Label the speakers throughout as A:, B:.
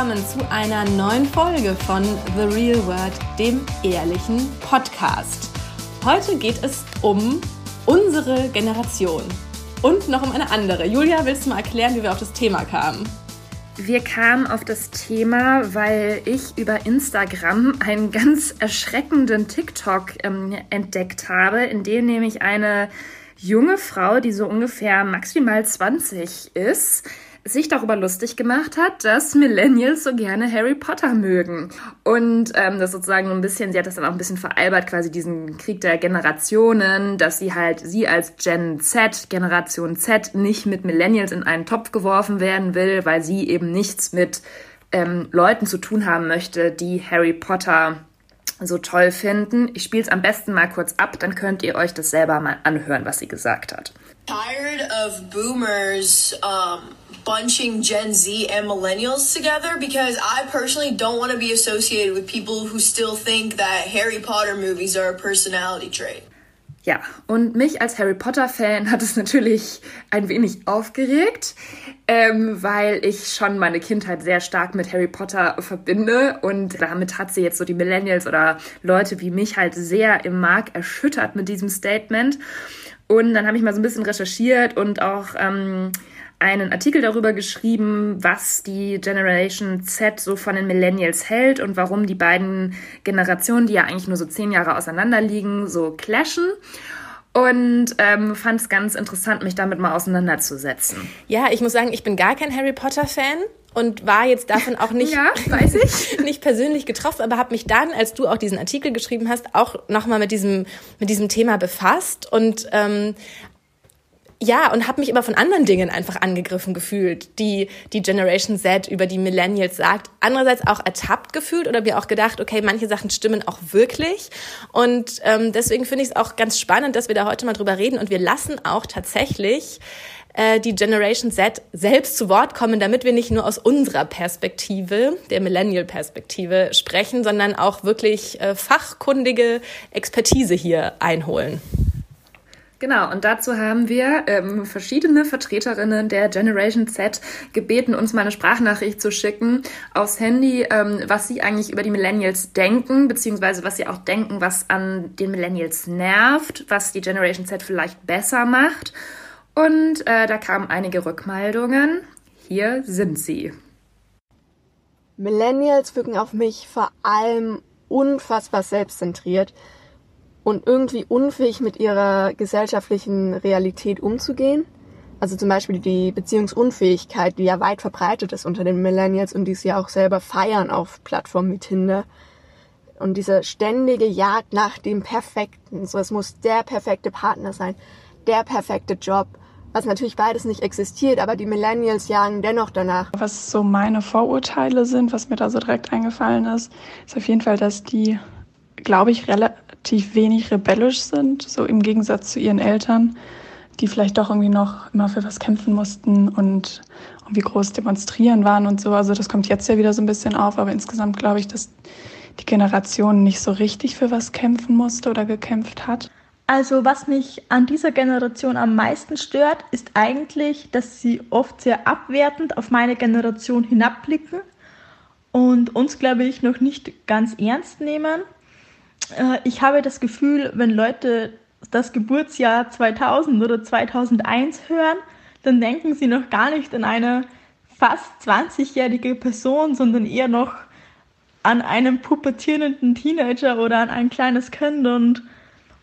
A: Willkommen zu einer neuen Folge von The Real World, dem ehrlichen Podcast. Heute geht es um unsere Generation und noch um eine andere. Julia, willst du mal erklären, wie wir auf das Thema kamen?
B: Wir kamen auf das Thema, weil ich über Instagram einen ganz erschreckenden TikTok ähm, entdeckt habe, in dem nämlich eine junge Frau, die so ungefähr maximal 20 ist, sich darüber lustig gemacht hat, dass Millennials so gerne Harry Potter mögen. Und ähm, das sozusagen ein bisschen, sie hat das dann auch ein bisschen veralbert, quasi diesen Krieg der Generationen, dass sie halt, sie als Gen Z, Generation Z, nicht mit Millennials in einen Topf geworfen werden will, weil sie eben nichts mit ähm, Leuten zu tun haben möchte, die Harry Potter so toll finden. Ich spiele es am besten mal kurz ab, dann könnt ihr euch das selber mal anhören, was sie gesagt hat.
C: Tired of boomers um, bunching Gen Z and millennials together because I personally don't want to be associated with people who still think that Harry Potter movies are a personality trait.
B: Ja, und mich als Harry Potter-Fan hat es natürlich ein wenig aufgeregt, ähm, weil ich schon meine Kindheit sehr stark mit Harry Potter verbinde und damit hat sie jetzt so die Millennials oder Leute wie mich halt sehr im Mark erschüttert mit diesem Statement. Und dann habe ich mal so ein bisschen recherchiert und auch ähm, einen Artikel darüber geschrieben, was die Generation Z so von den Millennials hält und warum die beiden Generationen, die ja eigentlich nur so zehn Jahre auseinander liegen, so clashen. Und ähm, fand es ganz interessant, mich damit mal auseinanderzusetzen.
A: Ja, ich muss sagen, ich bin gar kein Harry Potter-Fan und war jetzt davon auch nicht,
B: ja,
A: nicht persönlich getroffen, aber habe mich dann, als du auch diesen Artikel geschrieben hast, auch nochmal mit diesem, mit diesem Thema befasst und ähm, ja, und habe mich aber von anderen Dingen einfach angegriffen gefühlt, die die Generation Z über die Millennials sagt. Andererseits auch ertappt gefühlt oder mir auch gedacht, okay, manche Sachen stimmen auch wirklich. Und ähm, deswegen finde ich es auch ganz spannend, dass wir da heute mal drüber reden. Und wir lassen auch tatsächlich äh, die Generation Z selbst zu Wort kommen, damit wir nicht nur aus unserer Perspektive, der Millennial-Perspektive sprechen, sondern auch wirklich äh, fachkundige Expertise hier einholen.
B: Genau, und dazu haben wir ähm, verschiedene Vertreterinnen der Generation Z gebeten, uns mal eine Sprachnachricht zu schicken aufs Handy, ähm, was sie eigentlich über die Millennials denken, beziehungsweise was sie auch denken, was an den Millennials nervt, was die Generation Z vielleicht besser macht. Und äh, da kamen einige Rückmeldungen. Hier sind sie.
D: Millennials wirken auf mich vor allem unfassbar selbstzentriert und irgendwie unfähig mit ihrer gesellschaftlichen Realität umzugehen. Also zum Beispiel die Beziehungsunfähigkeit, die ja weit verbreitet ist unter den Millennials und die sie ja auch selber feiern auf Plattformen wie Tinder. Und diese ständige Jagd nach dem Perfekten. So, es muss der perfekte Partner sein, der perfekte Job. Was natürlich beides nicht existiert, aber die Millennials jagen dennoch danach.
E: Was so meine Vorurteile sind, was mir da so direkt eingefallen ist, ist auf jeden Fall, dass die, glaube ich, relativ wenig rebellisch sind, so im Gegensatz zu ihren Eltern, die vielleicht doch irgendwie noch immer für was kämpfen mussten und irgendwie groß demonstrieren waren und so. Also das kommt jetzt ja wieder so ein bisschen auf, aber insgesamt glaube ich, dass die Generation nicht so richtig für was kämpfen musste oder gekämpft hat.
F: Also was mich an dieser Generation am meisten stört, ist eigentlich, dass sie oft sehr abwertend auf meine Generation hinabblicken und uns, glaube ich, noch nicht ganz ernst nehmen. Äh, ich habe das Gefühl, wenn Leute das Geburtsjahr 2000 oder 2001 hören, dann denken sie noch gar nicht an eine fast 20-jährige Person, sondern eher noch an einen pubertierenden Teenager oder an ein kleines Kind und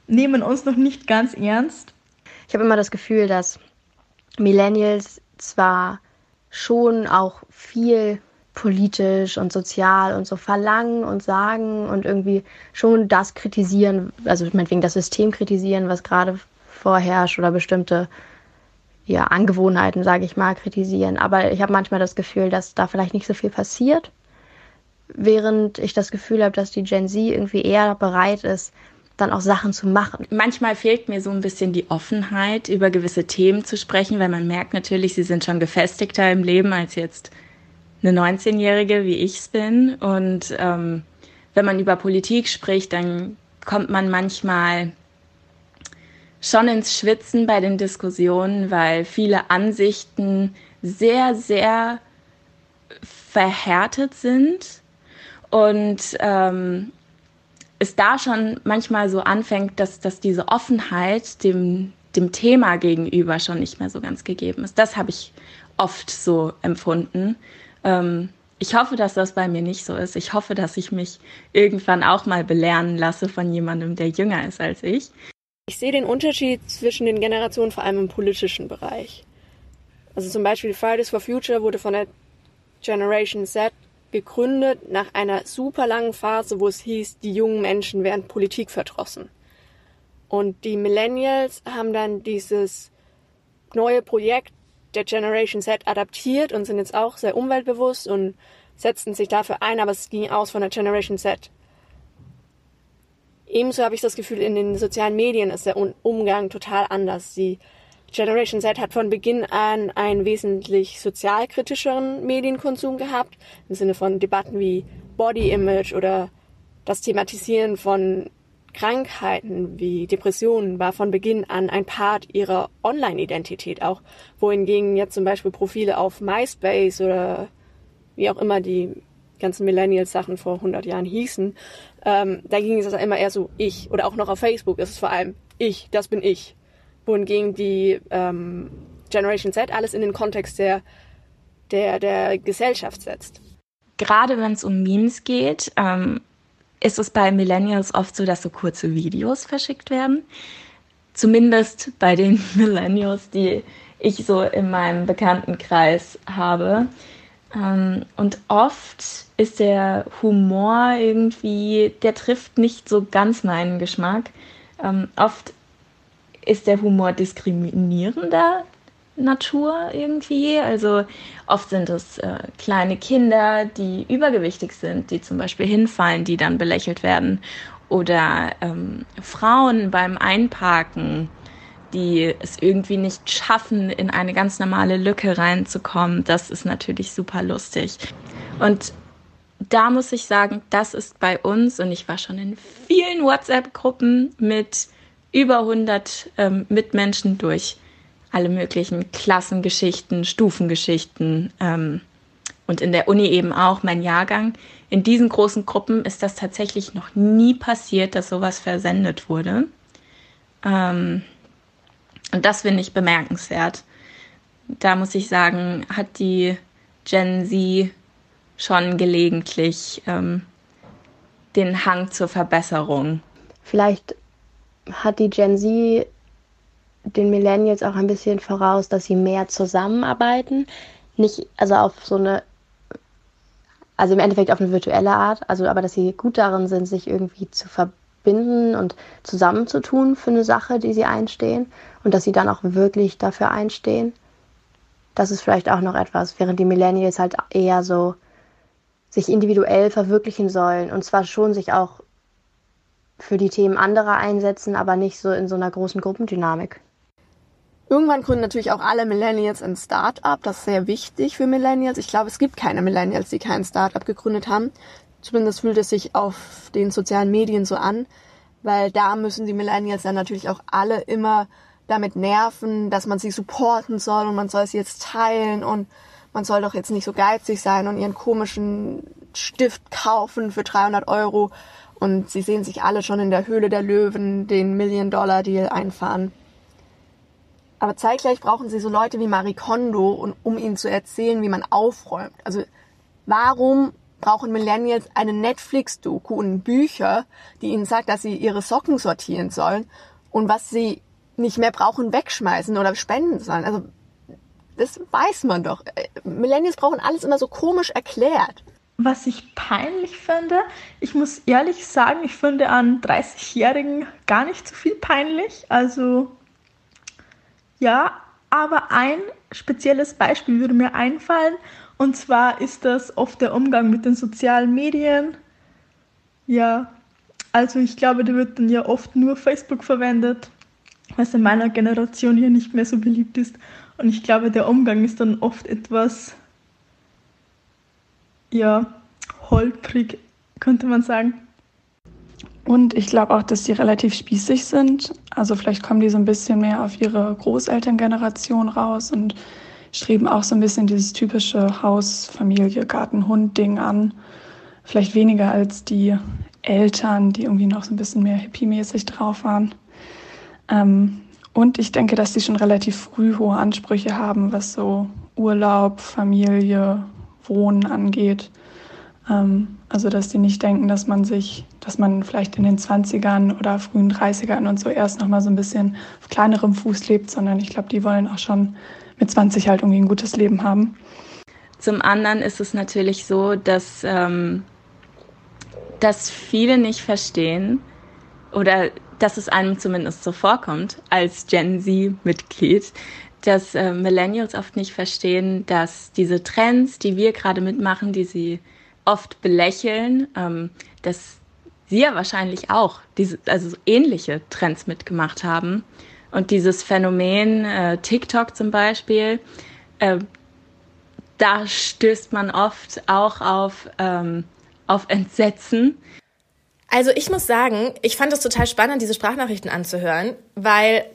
F: nehmen uns noch nicht ganz ernst.
G: Ich habe immer das Gefühl, dass Millennials zwar schon auch viel politisch und sozial und so verlangen und sagen und irgendwie schon das kritisieren, also meinetwegen das System kritisieren, was gerade vorherrscht oder bestimmte ja, Angewohnheiten, sage ich mal, kritisieren. Aber ich habe manchmal das Gefühl, dass da vielleicht nicht so viel passiert, während ich das Gefühl habe, dass die Gen Z irgendwie eher bereit ist, dann auch Sachen zu machen.
H: Manchmal fehlt mir so ein bisschen die Offenheit, über gewisse Themen zu sprechen, weil man merkt natürlich, sie sind schon gefestigter im Leben als jetzt eine 19-Jährige, wie ich es bin. Und ähm, wenn man über Politik spricht, dann kommt man manchmal schon ins Schwitzen bei den Diskussionen, weil viele Ansichten sehr, sehr verhärtet sind und ähm, es da schon manchmal so anfängt, dass, dass diese Offenheit dem, dem Thema gegenüber schon nicht mehr so ganz gegeben ist. Das habe ich oft so empfunden. Ähm, ich hoffe, dass das bei mir nicht so ist. Ich hoffe, dass ich mich irgendwann auch mal belehren lasse von jemandem, der jünger ist als ich.
I: Ich sehe den Unterschied zwischen den Generationen vor allem im politischen Bereich. Also zum Beispiel Fridays for Future wurde von der Generation Z gegründet nach einer super langen Phase, wo es hieß, die jungen Menschen wären Politik verdrossen. Und die Millennials haben dann dieses neue Projekt der Generation Z adaptiert und sind jetzt auch sehr umweltbewusst und setzten sich dafür ein, aber es ging aus von der Generation Z. Ebenso habe ich das Gefühl, in den sozialen Medien ist der Umgang total anders. Die Generation Z hat von Beginn an einen wesentlich sozialkritischeren Medienkonsum gehabt, im Sinne von Debatten wie Body Image oder das Thematisieren von Krankheiten wie Depressionen war von Beginn an ein Part ihrer Online-Identität auch, wohingegen jetzt zum Beispiel Profile auf MySpace oder wie auch immer die ganzen Millennials-Sachen vor 100 Jahren hießen, ähm, da ging es immer eher so ich oder auch noch auf Facebook ist es vor allem ich, das bin ich, wohingegen die ähm, Generation Z alles in den Kontext der der der Gesellschaft setzt.
H: Gerade wenn es um Memes geht, ähm, ist es bei Millennials oft so, dass so kurze Videos verschickt werden. Zumindest bei den Millennials, die ich so in meinem Bekanntenkreis habe. Ähm, und oft ist der Humor irgendwie, der trifft nicht so ganz meinen Geschmack. Ähm, oft ist der Humor diskriminierender Natur irgendwie. Also oft sind es äh, kleine Kinder, die übergewichtig sind, die zum Beispiel hinfallen, die dann belächelt werden. Oder ähm, Frauen beim Einparken, die es irgendwie nicht schaffen, in eine ganz normale Lücke reinzukommen. Das ist natürlich super lustig. Und da muss ich sagen, das ist bei uns, und ich war schon in vielen WhatsApp-Gruppen mit über 100 ähm, Mitmenschen durch alle möglichen Klassengeschichten, Stufengeschichten ähm, und in der Uni eben auch mein Jahrgang. In diesen großen Gruppen ist das tatsächlich noch nie passiert, dass sowas versendet wurde. Ähm, und das finde ich bemerkenswert. Da muss ich sagen, hat die Gen Z schon gelegentlich ähm, den Hang zur Verbesserung.
G: Vielleicht hat die Gen Z den Millennials auch ein bisschen voraus, dass sie mehr zusammenarbeiten. Nicht, also auf so eine, also im Endeffekt auf eine virtuelle Art, also aber dass sie gut darin sind, sich irgendwie zu verbinden und zusammenzutun für eine Sache, die sie einstehen und dass sie dann auch wirklich dafür einstehen. Das ist vielleicht auch noch etwas, während die Millennials halt eher so sich individuell verwirklichen sollen und zwar schon sich auch für die Themen anderer einsetzen, aber nicht so in so einer großen Gruppendynamik.
D: Irgendwann gründen natürlich auch alle Millennials ein Start-up. Das ist sehr wichtig für Millennials. Ich glaube, es gibt keine Millennials, die kein Start-up gegründet haben. Zumindest fühlt es sich auf den sozialen Medien so an, weil da müssen die Millennials dann natürlich auch alle immer damit nerven, dass man sie supporten soll und man soll sie jetzt teilen und man soll doch jetzt nicht so geizig sein und ihren komischen Stift kaufen für 300 Euro und sie sehen sich alle schon in der Höhle der Löwen den Million-Dollar-Deal einfahren. Aber zeitgleich brauchen sie so Leute wie Marie Kondo, um ihnen zu erzählen, wie man aufräumt. Also warum brauchen Millennials eine Netflix-Doku und Bücher, die ihnen sagt, dass sie ihre Socken sortieren sollen und was sie nicht mehr brauchen, wegschmeißen oder spenden sollen. Also das weiß man doch. Millennials brauchen alles immer so komisch erklärt.
F: Was ich peinlich finde, ich muss ehrlich sagen, ich finde an 30-Jährigen gar nicht so viel peinlich. Also ja, aber ein spezielles Beispiel würde mir einfallen. Und zwar ist das oft der Umgang mit den sozialen Medien. Ja, also ich glaube, da wird dann ja oft nur Facebook verwendet, was in meiner Generation hier nicht mehr so beliebt ist. Und ich glaube, der Umgang ist dann oft etwas, ja, holprig, könnte man sagen.
E: Und ich glaube auch, dass die relativ spießig sind. Also vielleicht kommen die so ein bisschen mehr auf ihre Großelterngeneration raus und streben auch so ein bisschen dieses typische Haus, Familie, Garten, Hund-Ding an. Vielleicht weniger als die Eltern, die irgendwie noch so ein bisschen mehr hippie-mäßig drauf waren. Ähm, und ich denke, dass sie schon relativ früh hohe Ansprüche haben, was so Urlaub, Familie, Wohnen angeht. Ähm, also, dass die nicht denken, dass man sich, dass man vielleicht in den 20ern oder frühen 30ern und so erst nochmal so ein bisschen auf kleinerem Fuß lebt, sondern ich glaube, die wollen auch schon mit 20 halt irgendwie ein gutes Leben haben.
H: Zum anderen ist es natürlich so, dass, ähm, dass viele nicht verstehen oder dass es einem zumindest so vorkommt als Gen Z-Mitglied, dass äh, Millennials oft nicht verstehen, dass diese Trends, die wir gerade mitmachen, die sie oft belächeln, ähm, dass sie ja wahrscheinlich auch diese, also ähnliche Trends mitgemacht haben. Und dieses Phänomen äh, TikTok zum Beispiel, äh, da stößt man oft auch auf, ähm, auf Entsetzen.
A: Also ich muss sagen, ich fand es total spannend, diese Sprachnachrichten anzuhören, weil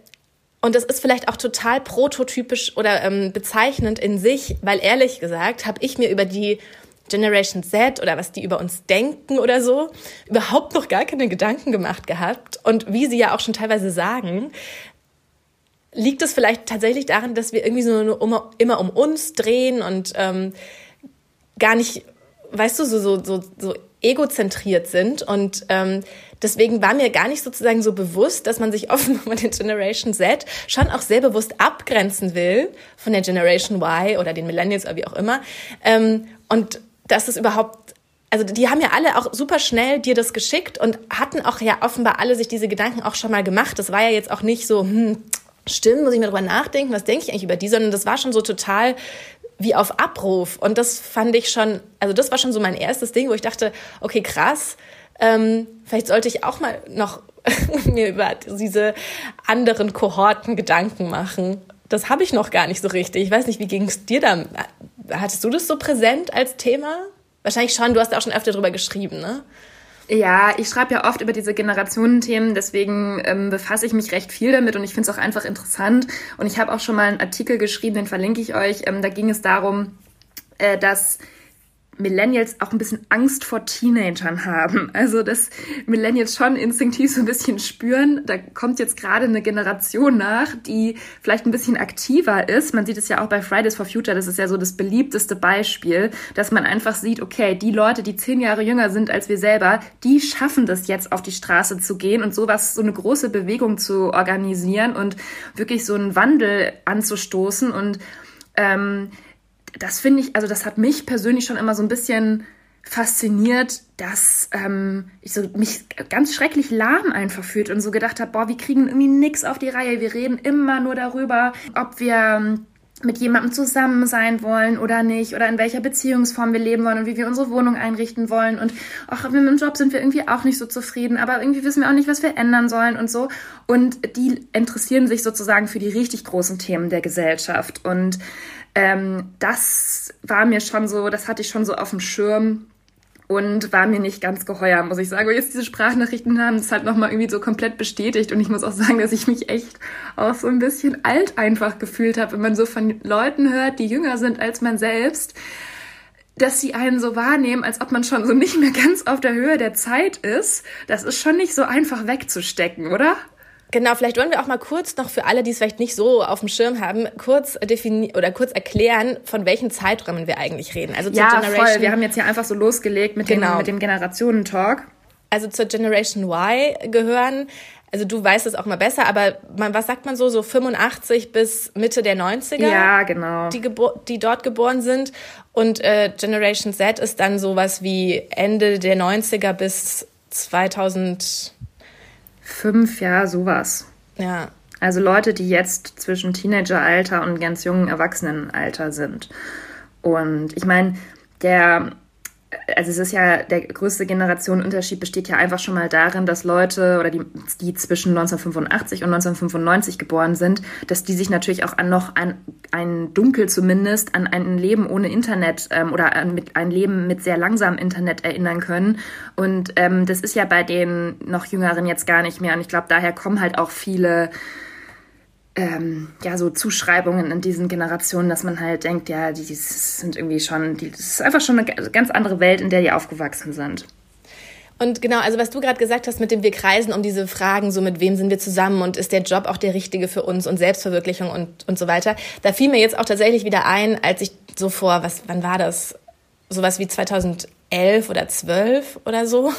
A: und das ist vielleicht auch total prototypisch oder ähm, bezeichnend in sich, weil ehrlich gesagt habe ich mir über die Generation Z oder was die über uns denken oder so überhaupt noch gar keine Gedanken gemacht gehabt. Und wie sie ja auch schon teilweise sagen, liegt es vielleicht tatsächlich daran, dass wir irgendwie so immer, immer um uns drehen und ähm, gar nicht, weißt du, so, so, so, so egozentriert sind und ähm, Deswegen war mir gar nicht sozusagen so bewusst, dass man sich offenbar mit der Generation Z schon auch sehr bewusst abgrenzen will von der Generation Y oder den Millennials oder wie auch immer. Ähm, und dass es überhaupt also die haben ja alle auch super schnell dir das geschickt und hatten auch ja offenbar alle sich diese Gedanken auch schon mal gemacht. Das war ja jetzt auch nicht so, hm, stimmt, muss ich mir drüber nachdenken, was denke ich eigentlich über die, sondern das war schon so total wie auf Abruf. Und das fand ich schon, also das war schon so mein erstes Ding, wo ich dachte, okay, krass, ähm, vielleicht sollte ich auch mal noch mir über diese anderen Kohorten Gedanken machen. Das habe ich noch gar nicht so richtig. Ich weiß nicht, wie ging es dir da? Hattest du das so präsent als Thema? Wahrscheinlich schon, du hast auch schon öfter darüber geschrieben, ne?
B: Ja, ich schreibe ja oft über diese Generationenthemen, deswegen ähm, befasse ich mich recht viel damit und ich finde es auch einfach interessant. Und ich habe auch schon mal einen Artikel geschrieben, den verlinke ich euch. Ähm, da ging es darum, äh, dass Millennials auch ein bisschen Angst vor Teenagern haben. Also, dass Millennials schon instinktiv so ein bisschen spüren, da kommt jetzt gerade eine Generation nach, die vielleicht ein bisschen aktiver ist. Man sieht es ja auch bei Fridays for Future, das ist ja so das beliebteste Beispiel, dass man einfach sieht, okay, die Leute, die zehn Jahre jünger sind als wir selber, die schaffen das jetzt auf die Straße zu gehen und sowas, so eine große Bewegung zu organisieren und wirklich so einen Wandel anzustoßen und ähm, das finde ich, also das hat mich persönlich schon immer so ein bisschen fasziniert, dass ähm, ich so mich ganz schrecklich lahm einfach fühlt und so gedacht habe, boah, wir kriegen irgendwie nix auf die Reihe. Wir reden immer nur darüber, ob wir ähm, mit jemandem zusammen sein wollen oder nicht oder in welcher Beziehungsform wir leben wollen und wie wir unsere Wohnung einrichten wollen und auch mit dem Job sind wir irgendwie auch nicht so zufrieden, aber irgendwie wissen wir auch nicht, was wir ändern sollen und so und die interessieren sich sozusagen für die richtig großen Themen der Gesellschaft und ähm, das war mir schon so, das hatte ich schon so auf dem Schirm und war mir nicht ganz geheuer, muss ich sagen. Und jetzt diese Sprachnachrichten haben das halt nochmal irgendwie so komplett bestätigt. Und ich muss auch sagen, dass ich mich echt auch so ein bisschen alt einfach gefühlt habe, wenn man so von Leuten hört, die jünger sind als man selbst, dass sie einen so wahrnehmen, als ob man schon so nicht mehr ganz auf der Höhe der Zeit ist. Das ist schon nicht so einfach wegzustecken, oder?
A: Genau, vielleicht wollen wir auch mal kurz noch für alle, die es vielleicht nicht so auf dem Schirm haben, kurz definieren oder kurz erklären, von welchen Zeiträumen wir eigentlich reden.
B: Also zur ja, Generation voll. Wir haben jetzt hier einfach so losgelegt mit genau. dem, mit dem Generationentalk.
A: Also zur Generation Y gehören, also du weißt es auch mal besser, aber man, was sagt man so, so 85 bis Mitte der 90er?
B: Ja, genau.
A: Die, die dort geboren sind. Und äh, Generation Z ist dann sowas wie Ende der 90er bis 2000
B: Fünf, ja, sowas.
A: Ja.
B: Also Leute, die jetzt zwischen Teenageralter und ganz jungen Erwachsenenalter sind. Und ich meine, der also es ist ja, der größte Generationenunterschied besteht ja einfach schon mal darin, dass Leute oder die, die zwischen 1985 und 1995 geboren sind, dass die sich natürlich auch an noch ein, ein Dunkel zumindest an ein Leben ohne Internet ähm, oder an mit, ein Leben mit sehr langsamem Internet erinnern können. Und ähm, das ist ja bei den noch Jüngeren jetzt gar nicht mehr. Und ich glaube, daher kommen halt auch viele ähm, ja, so Zuschreibungen in diesen Generationen, dass man halt denkt, ja, die, die sind irgendwie schon, die, das ist einfach schon eine ganz andere Welt, in der die aufgewachsen sind.
A: Und genau, also was du gerade gesagt hast, mit dem wir kreisen um diese Fragen, so mit wem sind wir zusammen und ist der Job auch der richtige für uns und Selbstverwirklichung und, und so weiter, da fiel mir jetzt auch tatsächlich wieder ein, als ich so vor, was, wann war das? Sowas wie 2011 oder 12 oder so,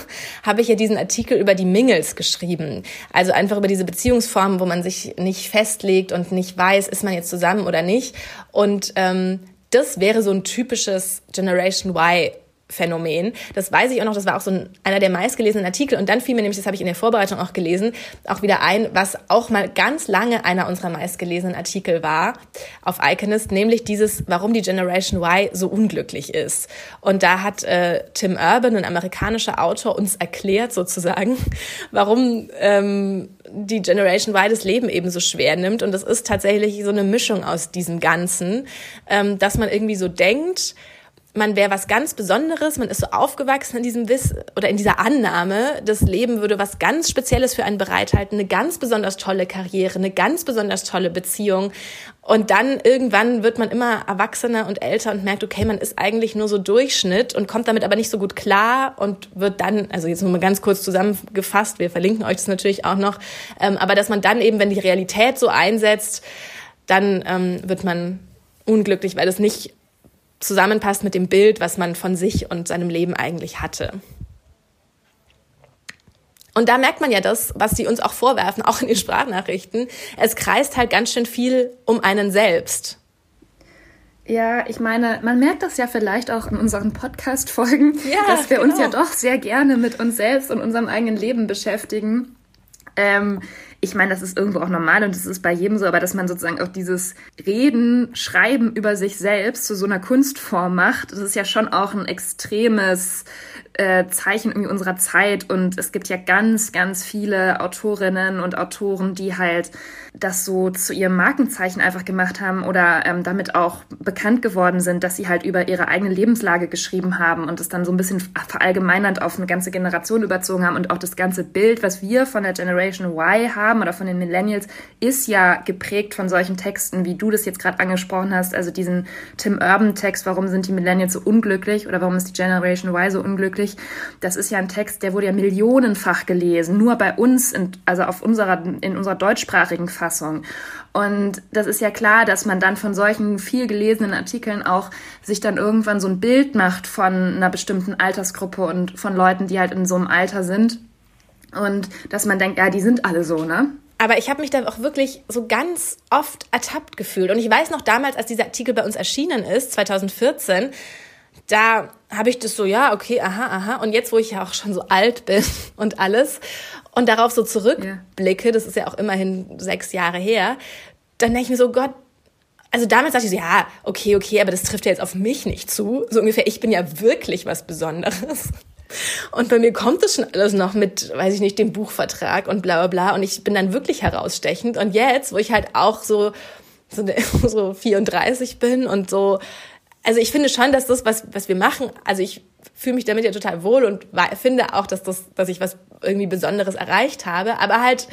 A: habe ich ja diesen Artikel über die Mingles geschrieben. Also einfach über diese Beziehungsformen, wo man sich nicht festlegt und nicht weiß, ist man jetzt zusammen oder nicht. Und ähm, das wäre so ein typisches Generation Y Phänomen. Das weiß ich auch noch, das war auch so ein, einer der meistgelesenen Artikel. Und dann fiel mir nämlich, das habe ich in der Vorbereitung auch gelesen, auch wieder ein, was auch mal ganz lange einer unserer meistgelesenen Artikel war auf Iconist, nämlich dieses, warum die Generation Y so unglücklich ist. Und da hat äh, Tim Urban, ein amerikanischer Autor, uns erklärt sozusagen, warum ähm, die Generation Y das Leben eben so schwer nimmt. Und das ist tatsächlich so eine Mischung aus diesem Ganzen, ähm, dass man irgendwie so denkt, man wäre was ganz Besonderes, man ist so aufgewachsen in diesem Wiss oder in dieser Annahme, das Leben würde was ganz Spezielles für einen bereithalten, eine ganz besonders tolle Karriere, eine ganz besonders tolle Beziehung. Und dann irgendwann wird man immer erwachsener und älter und merkt, okay, man ist eigentlich nur so Durchschnitt und kommt damit aber nicht so gut klar und wird dann, also jetzt nur mal ganz kurz zusammengefasst, wir verlinken euch das natürlich auch noch, ähm, aber dass man dann eben, wenn die Realität so einsetzt, dann ähm, wird man unglücklich, weil es nicht zusammenpasst mit dem Bild, was man von sich und seinem Leben eigentlich hatte. Und da merkt man ja das, was sie uns auch vorwerfen, auch in den Sprachnachrichten. Es kreist halt ganz schön viel um einen selbst.
B: Ja, ich meine, man merkt das ja vielleicht auch in unseren Podcast-Folgen, ja, dass wir genau. uns ja doch sehr gerne mit uns selbst und unserem eigenen Leben beschäftigen. Ähm, ich meine, das ist irgendwo auch normal und das ist bei jedem so, aber dass man sozusagen auch dieses Reden, Schreiben über sich selbst zu so einer Kunstform macht, das ist ja schon auch ein extremes äh, Zeichen irgendwie unserer Zeit und es gibt ja ganz, ganz viele Autorinnen und Autoren, die halt das so zu ihrem Markenzeichen einfach gemacht haben oder ähm, damit auch bekannt geworden sind, dass sie halt über ihre eigene Lebenslage geschrieben haben und es dann so ein bisschen verallgemeinernd auf eine ganze Generation überzogen haben und auch das ganze Bild, was wir von der Generation Y haben oder von den Millennials, ist ja geprägt von solchen Texten, wie du das jetzt gerade angesprochen hast, also diesen Tim Urban Text, warum sind die Millennials so unglücklich oder warum ist die Generation Y so unglücklich? Das ist ja ein Text, der wurde ja millionenfach gelesen, nur bei uns, in, also auf unserer, in unserer deutschsprachigen Fassung Fassung. Und das ist ja klar, dass man dann von solchen viel gelesenen Artikeln auch sich dann irgendwann so ein Bild macht von einer bestimmten Altersgruppe und von Leuten, die halt in so einem Alter sind. Und dass man denkt, ja, die sind alle so, ne?
A: Aber ich habe mich da auch wirklich so ganz oft ertappt gefühlt. Und ich weiß noch damals, als dieser Artikel bei uns erschienen ist, 2014, da habe ich das so, ja, okay, aha, aha. Und jetzt, wo ich ja auch schon so alt bin und alles und darauf so zurückblicke, das ist ja auch immerhin sechs Jahre her, dann denke ich mir so, Gott, also damals dachte ich so, ja, okay, okay, aber das trifft ja jetzt auf mich nicht zu. So ungefähr, ich bin ja wirklich was Besonderes. Und bei mir kommt das schon alles noch mit, weiß ich nicht, dem Buchvertrag und bla bla bla. Und ich bin dann wirklich herausstechend. Und jetzt, wo ich halt auch so, so, so 34 bin und so also ich finde schon, dass das, was, was wir machen, also ich fühle mich damit ja total wohl und finde auch, dass, das, dass ich was irgendwie Besonderes erreicht habe, aber halt,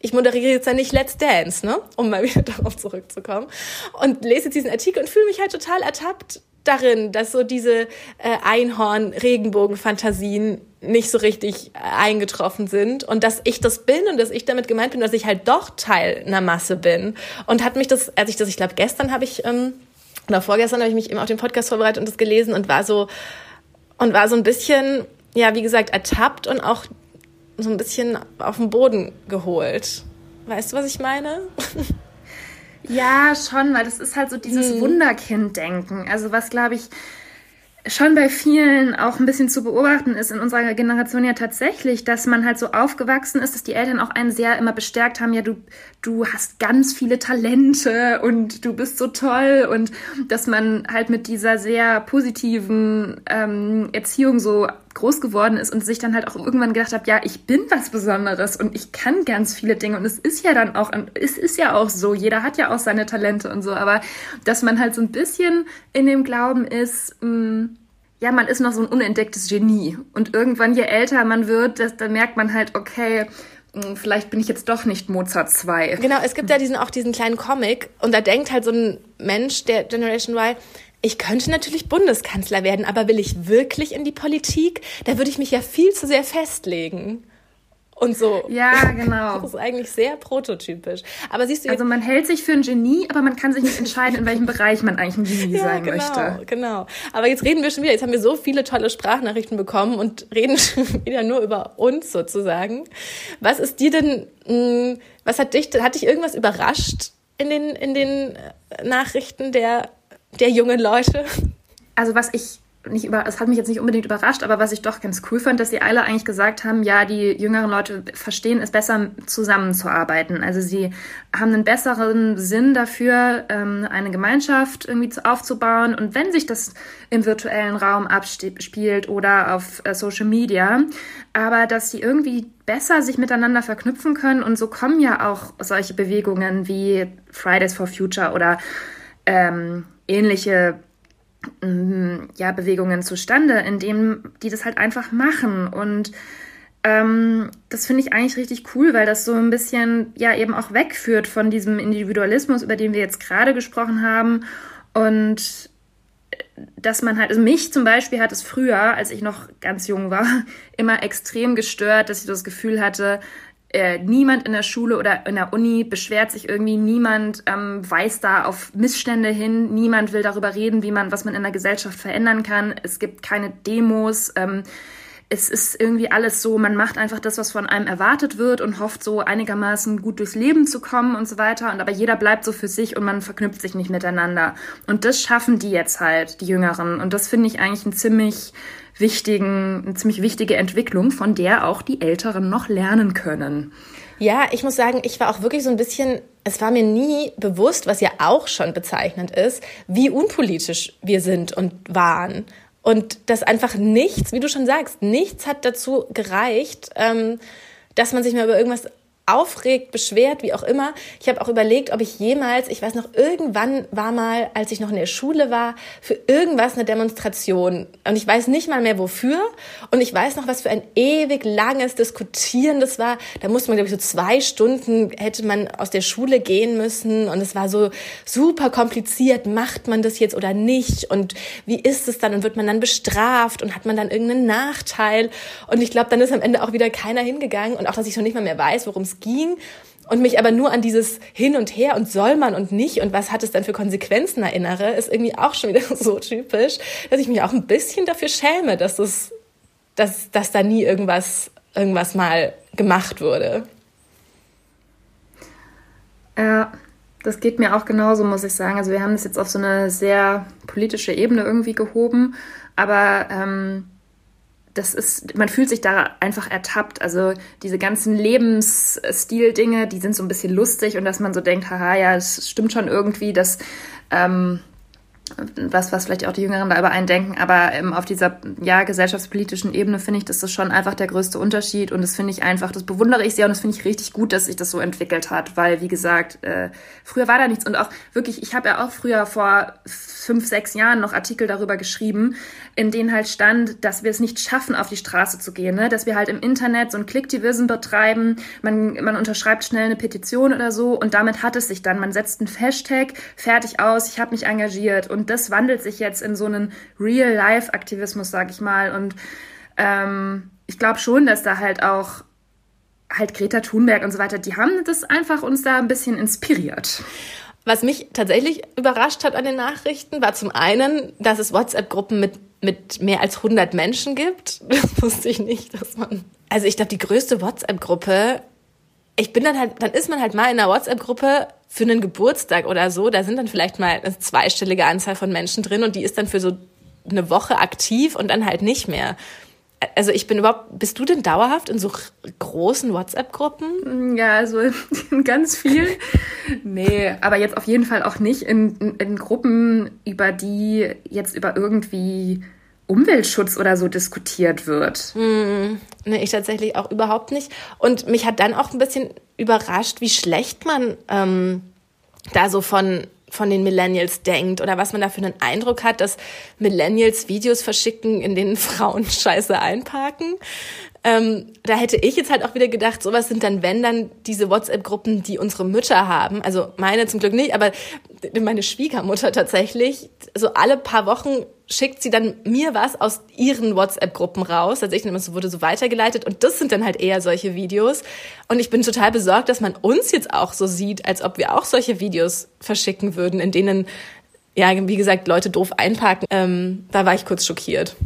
A: ich moderiere jetzt ja nicht Let's Dance, ne? um mal wieder darauf zurückzukommen. Und lese jetzt diesen Artikel und fühle mich halt total ertappt darin, dass so diese äh, Einhorn-Regenbogen-Fantasien nicht so richtig äh, eingetroffen sind und dass ich das bin und dass ich damit gemeint bin, dass ich halt doch Teil einer Masse bin. Und hat mich das, als ich das, ich glaube, gestern habe ich ähm, oder vorgestern habe ich mich eben auf den Podcast vorbereitet und das gelesen und war so und war so ein bisschen, ja, wie gesagt, ertappt und auch so ein bisschen auf den Boden geholt. Weißt du, was ich meine?
B: Ja, schon, weil das ist halt so dieses hm. Wunderkind-Denken. Also was, glaube ich, schon bei vielen auch ein bisschen zu beobachten ist in unserer Generation ja tatsächlich, dass man halt so aufgewachsen ist, dass die Eltern auch einen sehr immer bestärkt haben, ja, du, du hast ganz viele Talente und du bist so toll und dass man halt mit dieser sehr positiven ähm, Erziehung so groß geworden ist und sich dann halt auch irgendwann gedacht hat, ja, ich bin was Besonderes und ich kann ganz viele Dinge und es ist ja dann auch, es ist ja auch so, jeder hat ja auch seine Talente und so, aber dass man halt so ein bisschen in dem Glauben ist, mh, mm, ja, man ist noch so ein unentdecktes Genie und irgendwann, je älter man wird, das, dann merkt man halt, okay, hm, vielleicht bin ich jetzt doch nicht Mozart 2.
A: Genau, es gibt ja diesen, auch diesen kleinen Comic und da denkt halt so ein Mensch der Generation Y, ich könnte natürlich Bundeskanzler werden, aber will ich wirklich in die Politik? Da würde ich mich ja viel zu sehr festlegen. Und so.
B: Ja, genau.
A: Das ist eigentlich sehr prototypisch. Aber siehst du
B: Also man hält sich für ein Genie, aber man kann sich nicht entscheiden, in welchem Bereich man eigentlich ein Genie
A: ja,
B: sein
A: genau,
B: möchte.
A: Genau. Aber jetzt reden wir schon wieder. Jetzt haben wir so viele tolle Sprachnachrichten bekommen und reden schon wieder nur über uns sozusagen. Was ist dir denn, mh, was hat dich, hat dich irgendwas überrascht in den, in den Nachrichten der, der jungen Leute?
B: Also was ich nicht über, es hat mich jetzt nicht unbedingt überrascht, aber was ich doch ganz cool fand, dass sie alle eigentlich gesagt haben, ja, die jüngeren Leute verstehen es besser, zusammenzuarbeiten. Also sie haben einen besseren Sinn dafür, ähm, eine Gemeinschaft irgendwie aufzubauen. Und wenn sich das im virtuellen Raum abspielt oder auf äh, Social Media, aber dass sie irgendwie besser sich miteinander verknüpfen können. Und so kommen ja auch solche Bewegungen wie Fridays for Future oder ähm, ähnliche Mhm, ja, Bewegungen zustande, indem die das halt einfach machen. Und ähm, das finde ich eigentlich richtig cool, weil das so ein bisschen ja eben auch wegführt von diesem Individualismus, über den wir jetzt gerade gesprochen haben. Und dass man halt, also mich zum Beispiel hat es früher, als ich noch ganz jung war, immer extrem gestört, dass ich das Gefühl hatte, äh, niemand in der Schule oder in der Uni beschwert sich irgendwie, niemand ähm, weist da auf Missstände hin, niemand will darüber reden, wie man, was man in der Gesellschaft verändern kann. Es gibt keine Demos. Ähm, es ist irgendwie alles so, man macht einfach das, was von einem erwartet wird und hofft so einigermaßen gut durchs Leben zu kommen und so weiter. Und aber jeder bleibt so für sich und man verknüpft sich nicht miteinander. Und das schaffen die jetzt halt, die Jüngeren. Und das finde ich eigentlich ein ziemlich wichtigen, eine ziemlich wichtige Entwicklung, von der auch die Älteren noch lernen können.
A: Ja, ich muss sagen, ich war auch wirklich so ein bisschen, es war mir nie bewusst, was ja auch schon bezeichnend ist, wie unpolitisch wir sind und waren. Und dass einfach nichts, wie du schon sagst, nichts hat dazu gereicht, ähm, dass man sich mal über irgendwas aufregt, beschwert, wie auch immer. Ich habe auch überlegt, ob ich jemals, ich weiß noch, irgendwann war mal, als ich noch in der Schule war, für irgendwas eine Demonstration. Und ich weiß nicht mal mehr wofür. Und ich weiß noch, was für ein ewig langes Diskutieren das war. Da musste man, glaube ich, so zwei Stunden hätte man aus der Schule gehen müssen. Und es war so super kompliziert. Macht man das jetzt oder nicht? Und wie ist es dann? Und wird man dann bestraft? Und hat man dann irgendeinen Nachteil? Und ich glaube, dann ist am Ende auch wieder keiner hingegangen. Und auch, dass ich schon nicht mal mehr weiß, worum es es ging und mich aber nur an dieses Hin und Her und soll man und nicht und was hat es dann für Konsequenzen erinnere, ist irgendwie auch schon wieder so typisch, dass ich mich auch ein bisschen dafür schäme, dass das, dass, dass da nie irgendwas, irgendwas mal gemacht wurde.
B: Ja, das geht mir auch genauso, muss ich sagen. Also wir haben das jetzt auf so eine sehr politische Ebene irgendwie gehoben, aber ähm, das ist, man fühlt sich da einfach ertappt. Also diese ganzen Lebensstil-Dinge, die sind so ein bisschen lustig und dass man so denkt, haha, ja, es stimmt schon irgendwie, dass ähm, was, was vielleicht auch die Jüngeren da übereindenken, aber ähm, auf dieser ja, gesellschaftspolitischen Ebene finde ich, das ist schon einfach der größte Unterschied und das finde ich einfach, das bewundere ich sehr und das finde ich richtig gut, dass sich das so entwickelt hat, weil wie gesagt, äh, früher war da nichts und auch wirklich, ich habe ja auch früher vor fünf, sechs Jahren noch Artikel darüber geschrieben, in denen halt stand, dass wir es nicht schaffen, auf die Straße zu gehen, ne? dass wir halt im Internet so ein Klicktivism betreiben, man, man unterschreibt schnell eine Petition oder so und damit hat es sich dann, man setzt einen Hashtag, fertig aus, ich habe mich engagiert und das wandelt sich jetzt in so einen Real-Life-Aktivismus, sag ich mal und ähm, ich glaube schon, dass da halt auch halt Greta Thunberg und so weiter, die haben das einfach uns da ein bisschen inspiriert.
A: Was mich tatsächlich überrascht hat an den Nachrichten, war zum einen, dass es WhatsApp-Gruppen mit, mit mehr als 100 Menschen gibt. Das wusste ich nicht, dass man. Also ich glaube, die größte WhatsApp-Gruppe, ich bin dann halt, dann ist man halt mal in einer WhatsApp-Gruppe für einen Geburtstag oder so. Da sind dann vielleicht mal eine zweistellige Anzahl von Menschen drin und die ist dann für so eine Woche aktiv und dann halt nicht mehr also ich bin überhaupt, bist du denn dauerhaft in so großen WhatsApp-Gruppen?
B: Ja, also ganz viel. nee, aber jetzt auf jeden Fall auch nicht in, in Gruppen, über die jetzt über irgendwie Umweltschutz oder so diskutiert wird.
A: Mm, nee, ich tatsächlich auch überhaupt nicht. Und mich hat dann auch ein bisschen überrascht, wie schlecht man ähm, da so von von den Millennials denkt oder was man da für einen Eindruck hat, dass Millennials Videos verschicken, in denen Frauen Scheiße einparken. Ähm, da hätte ich jetzt halt auch wieder gedacht, sowas sind dann, wenn dann diese WhatsApp-Gruppen, die unsere Mütter haben. Also meine zum Glück nicht, aber meine Schwiegermutter tatsächlich. So alle paar Wochen schickt sie dann mir was aus ihren WhatsApp-Gruppen raus. Also ich nehme es wurde so weitergeleitet und das sind dann halt eher solche Videos. Und ich bin total besorgt, dass man uns jetzt auch so sieht, als ob wir auch solche Videos verschicken würden, in denen ja, wie gesagt, Leute doof einparken. Ähm, da war ich kurz schockiert.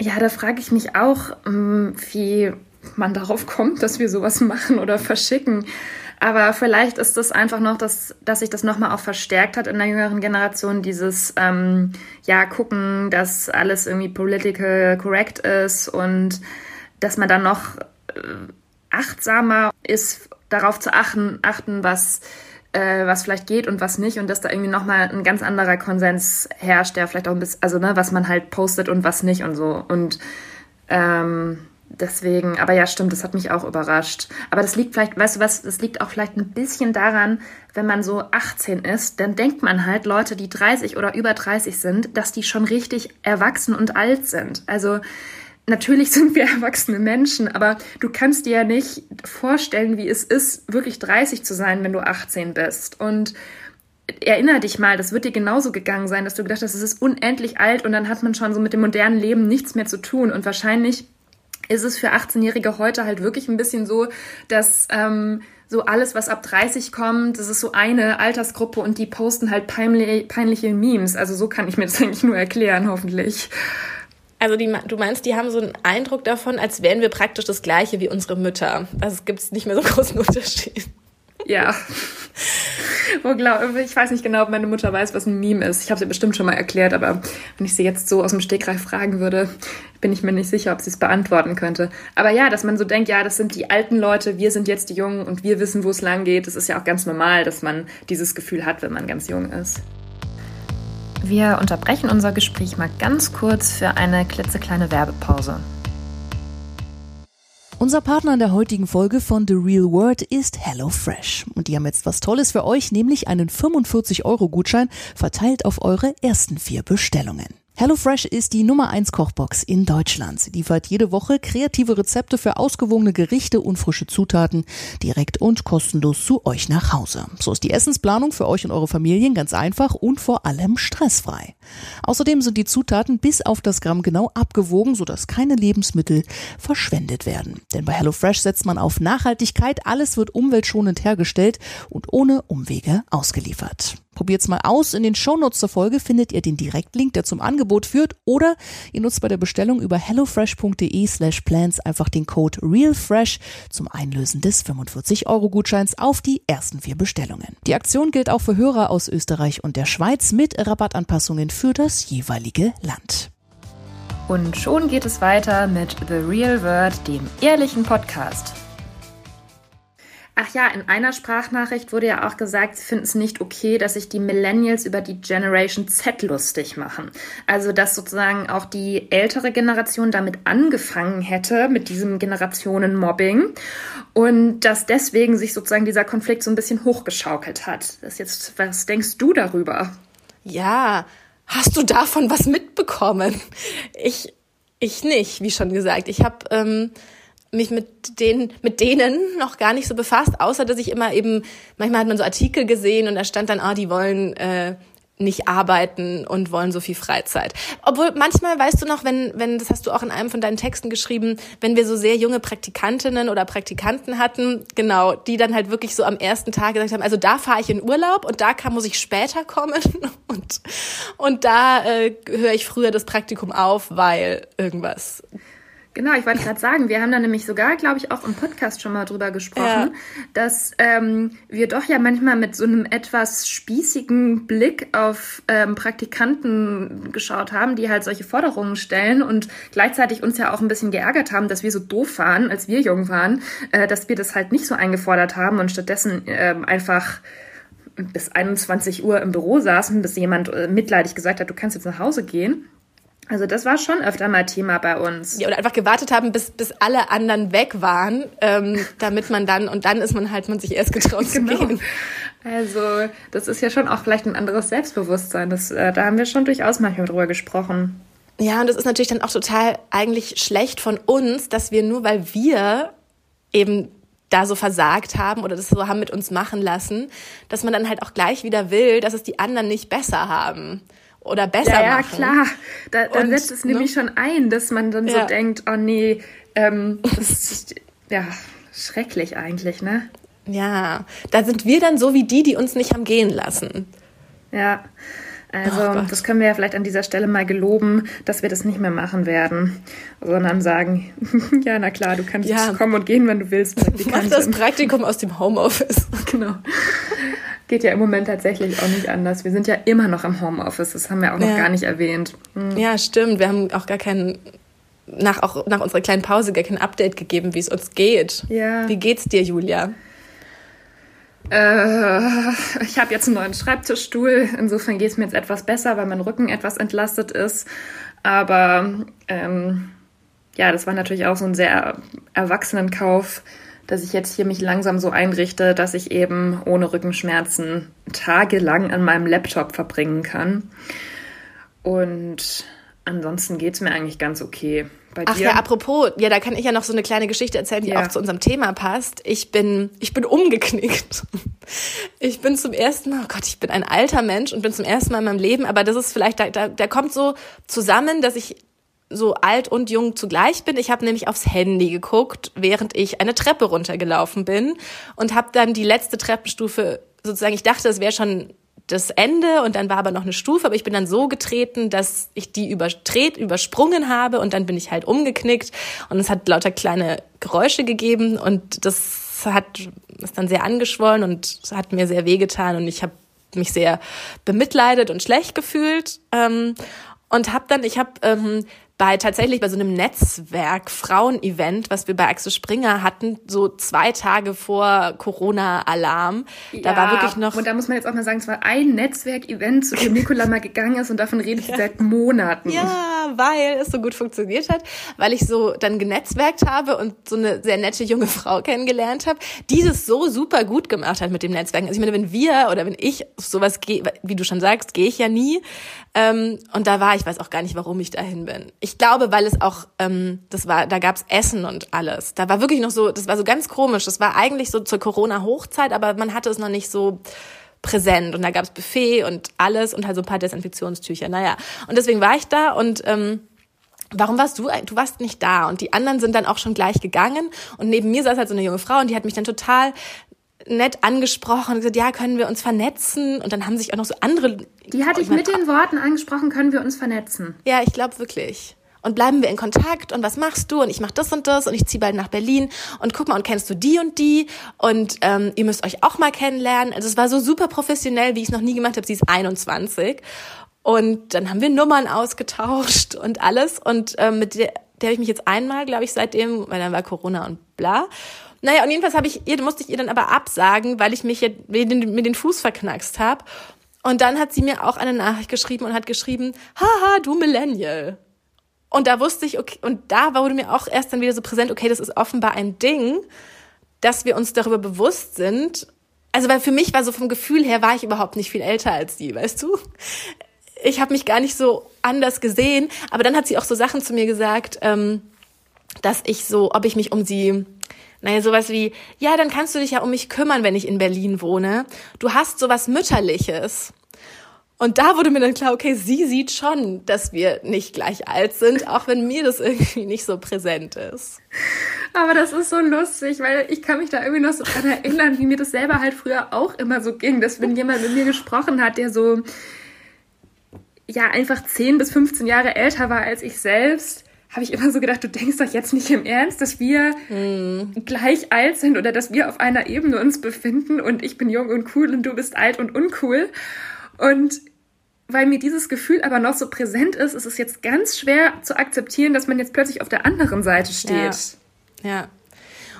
B: Ja, da frage ich mich auch, ähm, wie man darauf kommt, dass wir sowas machen oder verschicken. Aber vielleicht ist das einfach noch, dass, dass sich das nochmal auch verstärkt hat in der jüngeren Generation, dieses, ähm, ja, gucken, dass alles irgendwie political correct ist und dass man dann noch äh, achtsamer ist, darauf zu achten, achten was äh, was vielleicht geht und was nicht und dass da irgendwie nochmal ein ganz anderer Konsens herrscht, der vielleicht auch ein bisschen, also ne, was man halt postet und was nicht und so. Und ähm, deswegen, aber ja, stimmt, das hat mich auch überrascht. Aber das liegt vielleicht, weißt du was, das liegt auch vielleicht ein bisschen daran, wenn man so 18 ist, dann denkt man halt, Leute, die 30 oder über 30 sind, dass die schon richtig erwachsen und alt sind. Also natürlich sind wir erwachsene Menschen, aber du kannst dir ja nicht vorstellen, wie es ist, wirklich 30 zu sein, wenn du 18 bist. Und erinnere dich mal, das wird dir genauso gegangen sein, dass du gedacht hast, es ist unendlich alt und dann hat man schon so mit dem modernen Leben nichts mehr zu tun. Und wahrscheinlich ist es für 18-Jährige heute halt wirklich ein bisschen so, dass ähm, so alles, was ab 30 kommt, das ist so eine Altersgruppe und die posten halt peinliche, peinliche Memes. Also so kann ich mir das eigentlich nur erklären, hoffentlich.
A: Also die, du meinst, die haben so einen Eindruck davon, als wären wir praktisch das gleiche wie unsere Mütter. Also es gibt nicht mehr so großen Unterschied.
B: Ja. ich weiß nicht genau, ob meine Mutter weiß, was ein Meme ist. Ich habe sie bestimmt schon mal erklärt, aber wenn ich sie jetzt so aus dem Stegreif fragen würde, bin ich mir nicht sicher, ob sie es beantworten könnte. Aber ja, dass man so denkt, ja, das sind die alten Leute, wir sind jetzt die Jungen und wir wissen, wo es lang geht. Das ist ja auch ganz normal, dass man dieses Gefühl hat, wenn man ganz jung ist.
J: Wir unterbrechen unser Gespräch mal ganz kurz für eine klitzekleine Werbepause.
K: Unser Partner in der heutigen Folge von The Real World ist HelloFresh. Und die haben jetzt was Tolles für euch, nämlich einen 45-Euro-Gutschein verteilt auf eure ersten vier Bestellungen. HelloFresh ist die Nummer 1 Kochbox in Deutschland. Sie liefert jede Woche kreative Rezepte für ausgewogene Gerichte und frische Zutaten direkt und kostenlos zu euch nach Hause. So ist die Essensplanung für euch und eure Familien ganz einfach und vor allem stressfrei. Außerdem sind die Zutaten bis auf das Gramm genau abgewogen, sodass keine Lebensmittel verschwendet werden. Denn bei HelloFresh setzt man auf Nachhaltigkeit, alles wird umweltschonend hergestellt und ohne Umwege ausgeliefert. Probiert's mal aus. In den Shownotes zur Folge findet ihr den Direktlink, der zum Angebot führt. Oder ihr nutzt bei der Bestellung über hellofresh.de slash plans einfach den Code REALFRESH zum Einlösen des 45-Euro-Gutscheins auf die ersten vier Bestellungen. Die Aktion gilt auch für Hörer aus Österreich und der Schweiz mit Rabattanpassungen für das jeweilige Land.
J: Und schon geht es weiter mit The Real World, dem ehrlichen Podcast.
B: Ach ja, in einer Sprachnachricht wurde ja auch gesagt, sie finden es nicht okay, dass sich die Millennials über die Generation Z lustig machen. Also, dass sozusagen auch die ältere Generation damit angefangen hätte, mit diesem Generationenmobbing. Und dass deswegen sich sozusagen dieser Konflikt so ein bisschen hochgeschaukelt hat. Das jetzt, was denkst du darüber?
A: Ja, hast du davon was mitbekommen? Ich, ich nicht, wie schon gesagt. Ich habe ähm, mich mit den mit denen noch gar nicht so befasst, außer dass ich immer eben manchmal hat man so Artikel gesehen und da stand dann, ah, die wollen äh, nicht arbeiten und wollen so viel Freizeit. Obwohl manchmal, weißt du noch, wenn, wenn, das hast du auch in einem von deinen Texten geschrieben, wenn wir so sehr junge Praktikantinnen oder Praktikanten hatten, genau, die dann halt wirklich so am ersten Tag gesagt haben, also da fahre ich in Urlaub und da kann, muss ich später kommen und, und da äh, höre ich früher das Praktikum auf, weil irgendwas.
B: Genau, ich wollte gerade sagen, wir haben da nämlich sogar, glaube ich, auch im Podcast schon mal drüber gesprochen, ja. dass ähm, wir doch ja manchmal mit so einem etwas spießigen Blick auf ähm, Praktikanten geschaut haben, die halt solche Forderungen stellen und gleichzeitig uns ja auch ein bisschen geärgert haben, dass wir so doof waren, als wir jung waren, äh, dass wir das halt nicht so eingefordert haben und stattdessen äh, einfach bis 21 Uhr im Büro saßen, bis jemand äh, mitleidig gesagt hat, du kannst jetzt nach Hause gehen. Also das war schon öfter mal Thema bei uns.
A: Ja, oder einfach gewartet haben, bis, bis alle anderen weg waren, ähm, damit man dann, und dann ist man halt man sich erst getraut genau. zu gehen.
B: Also das ist ja schon auch vielleicht ein anderes Selbstbewusstsein. Das, äh, da haben wir schon durchaus manchmal drüber gesprochen.
A: Ja, und das ist natürlich dann auch total eigentlich schlecht von uns, dass wir nur, weil wir eben da so versagt haben oder das so haben mit uns machen lassen, dass man dann halt auch gleich wieder will, dass es die anderen nicht besser haben oder besser
B: ja, ja,
A: machen.
B: Ja, klar. Da, da setzt es ne? nämlich schon ein, dass man dann ja. so denkt, oh nee, ähm, das ist ja schrecklich eigentlich, ne?
A: Ja, da sind wir dann so wie die, die uns nicht haben gehen lassen.
B: Ja. Also, oh das können wir ja vielleicht an dieser Stelle mal geloben, dass wir das nicht mehr machen werden, sondern sagen, ja, na klar, du kannst ja. kommen und gehen, wenn du willst.
A: Mach das Praktikum aus dem Homeoffice.
B: Genau. Geht ja im Moment tatsächlich auch nicht anders. Wir sind ja immer noch im Homeoffice, das haben wir auch noch ja. gar nicht erwähnt.
A: Hm. Ja, stimmt. Wir haben auch gar keinen nach, auch nach unserer kleinen Pause gar kein Update gegeben, wie es uns geht. Ja. Wie geht's dir, Julia?
B: Äh, ich habe jetzt einen neuen Schreibtischstuhl. Insofern geht es mir jetzt etwas besser, weil mein Rücken etwas entlastet ist. Aber ähm, ja, das war natürlich auch so ein sehr erwachsenen Kauf, dass ich jetzt hier mich langsam so einrichte, dass ich eben ohne Rückenschmerzen tagelang an meinem Laptop verbringen kann. Und ansonsten geht es mir eigentlich ganz okay.
A: Bei Ach ja, apropos, ja, da kann ich ja noch so eine kleine Geschichte erzählen, die ja. auch zu unserem Thema passt. Ich bin, ich bin umgeknickt. Ich bin zum ersten Mal, oh Gott, ich bin ein alter Mensch und bin zum ersten Mal in meinem Leben, aber das ist vielleicht, da, da, da kommt so zusammen, dass ich so alt und jung zugleich bin. Ich habe nämlich aufs Handy geguckt, während ich eine Treppe runtergelaufen bin und habe dann die letzte Treppenstufe sozusagen, ich dachte, es wäre schon das Ende und dann war aber noch eine Stufe, aber ich bin dann so getreten, dass ich die übertret, übersprungen habe und dann bin ich halt umgeknickt und es hat lauter kleine Geräusche gegeben und das hat ist dann sehr angeschwollen und hat mir sehr wehgetan und ich habe mich sehr bemitleidet und schlecht gefühlt ähm, und habe dann ich habe ähm, bei tatsächlich bei so einem Netzwerk Frauen-Event, was wir bei Axel Springer hatten, so zwei Tage vor Corona-Alarm.
B: Ja, da war wirklich noch. Und da muss man jetzt auch mal sagen, es war ein Netzwerk-Event, zu dem Nicola mal gegangen ist und davon redet sie ja. seit Monaten.
A: Ja, weil es so gut funktioniert hat, weil ich so dann genetzwerkt habe und so eine sehr nette junge Frau kennengelernt habe, die das so super gut gemacht hat mit dem Netzwerken. Also ich meine, wenn wir oder wenn ich sowas gehe, wie du schon sagst, gehe ich ja nie. Ähm, und da war, ich weiß auch gar nicht, warum ich dahin bin ich glaube, weil es auch, ähm, das war, da gab's Essen und alles. Da war wirklich noch so, das war so ganz komisch. Das war eigentlich so zur Corona-Hochzeit, aber man hatte es noch nicht so präsent. Und da gab's Buffet und alles und halt so ein paar Desinfektionstücher. Naja, und deswegen war ich da und ähm, Warum warst du? Du warst nicht da und die anderen sind dann auch schon gleich gegangen und neben mir saß halt so eine junge Frau und die hat mich dann total nett angesprochen und gesagt, ja, können wir uns vernetzen? Und dann haben sich auch noch so andere.
B: Die hatte ich mit den Worten angesprochen, können wir uns vernetzen?
A: Ja, ich glaube wirklich und bleiben wir in Kontakt und was machst du und ich mach das und das und ich ziehe bald nach Berlin und guck mal und kennst du die und die und ähm, ihr müsst euch auch mal kennenlernen. Also es war so super professionell, wie ich es noch nie gemacht habe. Sie ist 21 und dann haben wir Nummern ausgetauscht und alles und ähm, mit der, der habe ich mich jetzt einmal, glaube ich, seitdem, weil dann war Corona und bla. Naja, und jedenfalls habe ich ihr, musste ich ihr dann aber absagen, weil ich mich jetzt mit den, Fuß verknackst habe. Und dann hat sie mir auch eine Nachricht geschrieben und hat geschrieben, haha, du Millennial. Und da wusste ich, okay, und da wurde mir auch erst dann wieder so präsent, okay, das ist offenbar ein Ding, dass wir uns darüber bewusst sind. Also, weil für mich war so vom Gefühl her, war ich überhaupt nicht viel älter als die, weißt du? Ich habe mich gar nicht so anders gesehen, aber dann hat sie auch so Sachen zu mir gesagt, ähm, dass ich so, ob ich mich um sie, naja, sowas wie, ja, dann kannst du dich ja um mich kümmern, wenn ich in Berlin wohne. Du hast sowas Mütterliches. Und da wurde mir dann klar, okay, sie sieht schon, dass wir nicht gleich alt sind, auch wenn mir das irgendwie nicht so präsent ist.
B: Aber das ist so lustig, weil ich kann mich da irgendwie noch so dran erinnern, wie mir das selber halt früher auch immer so ging, dass wenn jemand mit mir gesprochen hat, der so, ja, einfach 10 bis 15 Jahre älter war als ich selbst, habe ich immer so gedacht, du denkst doch jetzt nicht im Ernst, dass wir mm. gleich alt sind oder dass wir auf einer Ebene uns befinden und ich bin jung und cool und du bist alt und uncool. Und weil mir dieses Gefühl aber noch so präsent ist, ist es jetzt ganz schwer zu akzeptieren, dass man jetzt plötzlich auf der anderen Seite steht.
A: Ja. ja.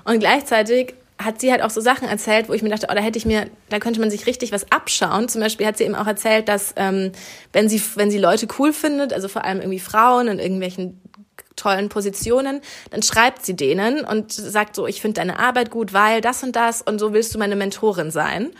A: Und gleichzeitig hat sie halt auch so Sachen erzählt, wo ich mir dachte, oh, da hätte ich mir, da könnte man sich richtig was abschauen. Zum Beispiel hat sie eben auch erzählt, dass ähm, wenn sie wenn sie Leute cool findet, also vor allem irgendwie Frauen in irgendwelchen tollen Positionen, dann schreibt sie denen und sagt so, ich finde deine Arbeit gut, weil das und das und so willst du meine Mentorin sein.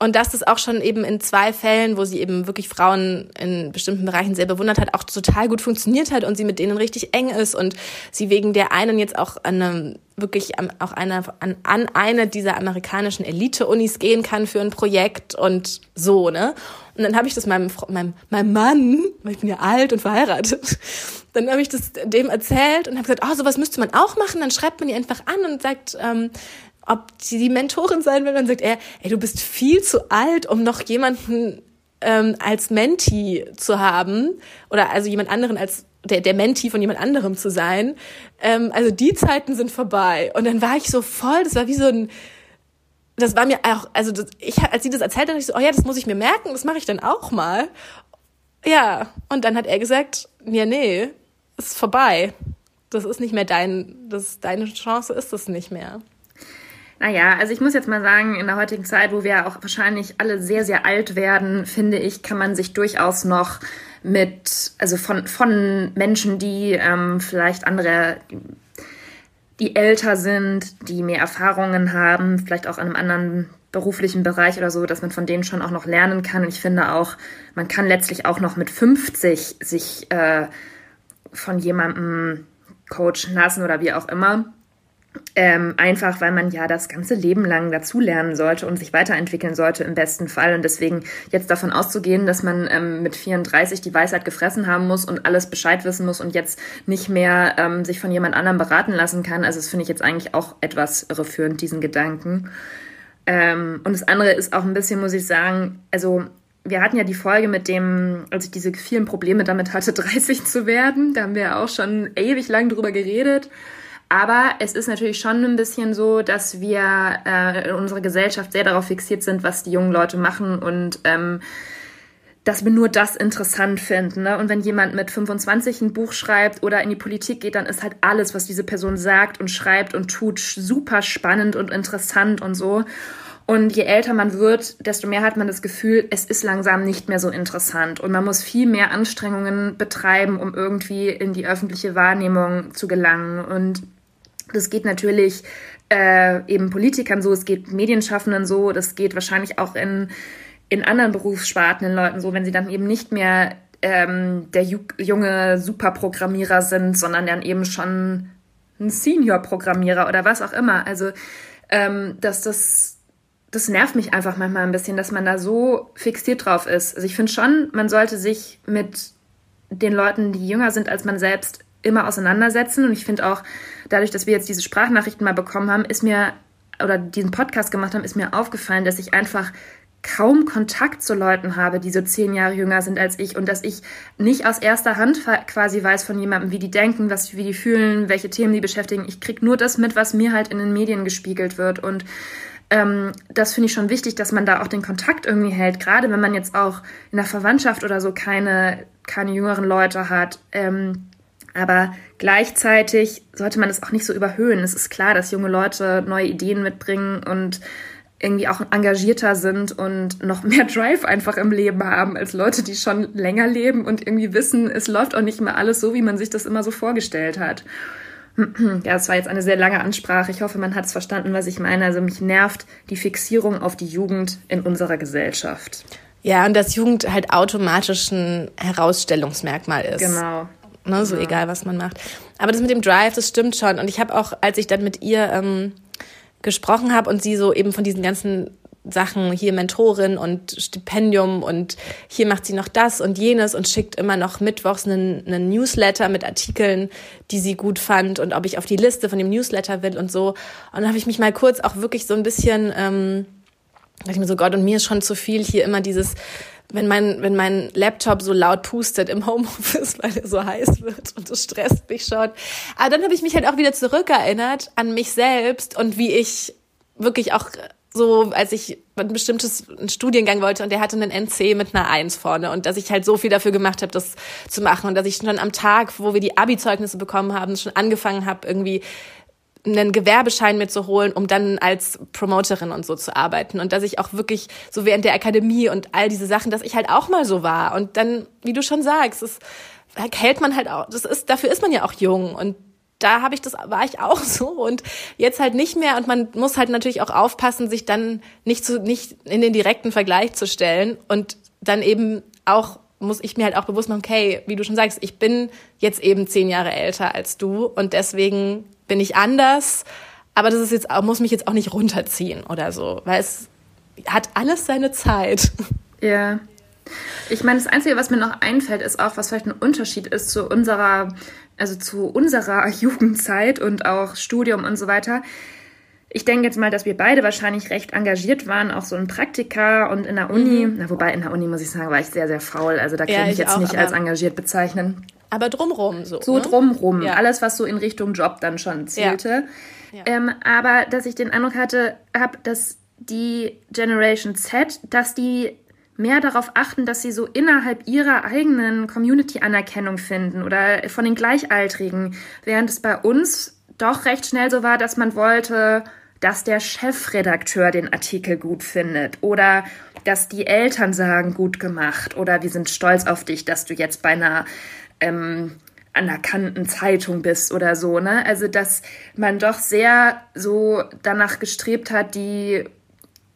A: Und dass das auch schon eben in zwei Fällen, wo sie eben wirklich Frauen in bestimmten Bereichen sehr bewundert hat, auch total gut funktioniert hat und sie mit denen richtig eng ist und sie wegen der einen jetzt auch an einem, wirklich auch einer, an, an eine dieser amerikanischen Elite-Unis gehen kann für ein Projekt und so, ne? Und dann habe ich das meinem, meinem, meinem Mann, weil ich bin ja alt und verheiratet, dann habe ich das dem erzählt und habe gesagt, oh, sowas müsste man auch machen. Dann schreibt man die einfach an und sagt, ähm, ob sie die Mentorin sein will. Dann sagt er, ey, du bist viel zu alt, um noch jemanden ähm, als Menti zu haben oder also jemand anderen als der, der Menti von jemand anderem zu sein. Ähm, also die Zeiten sind vorbei. Und dann war ich so voll, das war wie so ein, das war mir auch, also das, ich, als sie das erzählt hat, ich so, oh ja, das muss ich mir merken, das mache ich dann auch mal. Ja, und dann hat er gesagt, ja, nee, ist vorbei. Das ist nicht mehr dein, das, deine Chance ist es nicht mehr.
B: Naja, also ich muss jetzt mal sagen, in der heutigen Zeit, wo wir auch wahrscheinlich alle sehr, sehr alt werden, finde ich, kann man sich durchaus noch mit, also von, von Menschen, die ähm, vielleicht andere, die älter sind, die mehr Erfahrungen haben, vielleicht auch in einem anderen beruflichen Bereich oder so, dass man von denen schon auch noch lernen kann. Und ich finde auch, man kann letztlich auch noch mit 50 sich äh, von jemandem coachen lassen oder wie auch immer. Ähm, einfach, weil man ja das ganze Leben lang dazulernen sollte und sich weiterentwickeln sollte im besten Fall. Und deswegen jetzt davon auszugehen, dass man ähm, mit 34 die Weisheit gefressen haben muss und alles Bescheid wissen muss und jetzt nicht mehr ähm, sich von jemand anderem beraten lassen kann, also das finde ich jetzt eigentlich auch etwas irreführend, diesen Gedanken. Ähm, und das andere ist auch ein bisschen, muss ich sagen, also wir hatten ja die Folge mit dem, als ich diese vielen Probleme damit hatte, 30 zu werden. Da haben wir auch schon ewig lang drüber geredet. Aber es ist natürlich schon ein bisschen so, dass wir äh, in unserer Gesellschaft sehr darauf fixiert sind, was die jungen Leute machen und ähm, dass wir nur das interessant finden. Ne? Und wenn jemand mit 25 ein Buch schreibt oder in die Politik geht, dann ist halt alles, was diese Person sagt und schreibt und tut, super spannend und interessant und so. Und je älter man wird, desto mehr hat man das Gefühl, es ist langsam nicht mehr so interessant. Und man muss viel mehr Anstrengungen betreiben, um irgendwie in die öffentliche Wahrnehmung zu gelangen. Und das geht natürlich äh, eben Politikern so, es geht Medienschaffenden so, das geht wahrscheinlich auch in, in anderen Berufssparten in Leuten so, wenn sie dann eben nicht mehr ähm, der junge Superprogrammierer sind, sondern dann eben schon ein Senior-Programmierer oder was auch immer. Also, ähm, dass das das nervt mich einfach manchmal ein bisschen, dass man da so fixiert drauf ist. Also ich finde schon, man sollte sich mit den Leuten, die jünger sind als man selbst, immer auseinandersetzen. Und ich finde auch, dadurch, dass wir jetzt diese Sprachnachrichten mal bekommen haben, ist mir, oder diesen Podcast gemacht haben, ist mir aufgefallen, dass ich einfach kaum Kontakt zu Leuten habe, die so zehn Jahre jünger sind als ich und dass ich nicht aus erster Hand quasi weiß von jemandem, wie die denken, was, wie die fühlen, welche Themen die beschäftigen. Ich kriege nur das mit, was mir halt in den Medien gespiegelt wird und ähm, das finde ich schon wichtig, dass man da auch den Kontakt irgendwie hält, gerade wenn man jetzt auch in der Verwandtschaft oder so keine, keine jüngeren Leute hat. Ähm, aber gleichzeitig sollte man das auch nicht so überhöhen. Es ist klar, dass junge Leute neue Ideen mitbringen und irgendwie auch engagierter sind und noch mehr Drive einfach im Leben haben als Leute, die schon länger leben und irgendwie wissen, es läuft auch nicht mehr alles so, wie man sich das immer so vorgestellt hat. Ja, das war jetzt eine sehr lange Ansprache. Ich hoffe, man hat es verstanden, was ich meine. Also mich nervt die Fixierung auf die Jugend in unserer Gesellschaft.
A: Ja, und dass Jugend halt automatisch ein Herausstellungsmerkmal ist.
B: Genau.
A: Ne, so ja. egal, was man macht. Aber das mit dem Drive, das stimmt schon. Und ich habe auch, als ich dann mit ihr ähm, gesprochen habe und sie so eben von diesen ganzen Sachen, hier Mentorin und Stipendium und hier macht sie noch das und jenes und schickt immer noch mittwochs einen, einen Newsletter mit Artikeln, die sie gut fand und ob ich auf die Liste von dem Newsletter will und so. Und dann habe ich mich mal kurz auch wirklich so ein bisschen, ähm, dachte ich mir so, Gott, und mir ist schon zu viel hier immer dieses, wenn mein, wenn mein Laptop so laut pustet im Homeoffice, weil er so heiß wird und das stresst mich schon. Aber dann habe ich mich halt auch wieder zurückerinnert an mich selbst und wie ich wirklich auch so, als ich ein bestimmtes einen Studiengang wollte und der hatte einen NC mit einer Eins vorne und dass ich halt so viel dafür gemacht habe, das zu machen und dass ich schon am Tag, wo wir die Abi-Zeugnisse bekommen haben, schon angefangen habe, irgendwie einen Gewerbeschein mir zu holen, um dann als Promoterin und so zu arbeiten. Und dass ich auch wirklich so während der Akademie und all diese Sachen, dass ich halt auch mal so war. Und dann, wie du schon sagst, das hält man halt auch, das ist, dafür ist man ja auch jung. Und da habe ich das, war ich auch so und jetzt halt nicht mehr. Und man muss halt natürlich auch aufpassen, sich dann nicht zu, nicht in den direkten Vergleich zu stellen und dann eben auch muss ich mir halt auch bewusst machen, okay, wie du schon sagst, ich bin jetzt eben zehn Jahre älter als du und deswegen bin ich anders. Aber das ist jetzt auch, muss mich jetzt auch nicht runterziehen oder so, weil es hat alles seine Zeit.
B: Ja. Ich meine, das Einzige, was mir noch einfällt, ist auch, was vielleicht ein Unterschied ist zu unserer, also zu unserer Jugendzeit und auch Studium und so weiter. Ich denke jetzt mal, dass wir beide wahrscheinlich recht engagiert waren, auch so in Praktika und in der Uni. Mhm. Na, wobei in der Uni, muss ich sagen, war ich sehr, sehr faul. Also da kann ja, ich, ich jetzt auch, nicht als engagiert bezeichnen.
A: Aber drumrum so.
B: So ne? drumrum. Ja. Alles, was so in Richtung Job dann schon zählte. Ja. Ähm, aber dass ich den Eindruck hatte, habe, dass die Generation Z, dass die mehr darauf achten, dass sie so innerhalb ihrer eigenen Community Anerkennung finden oder von den Gleichaltrigen, während es bei uns doch recht schnell so war, dass man wollte, dass der Chefredakteur den Artikel gut findet oder dass die Eltern sagen, gut gemacht oder wir sind stolz auf dich, dass du jetzt bei einer ähm, anerkannten Zeitung bist oder so, ne? Also, dass man doch sehr so danach gestrebt hat, die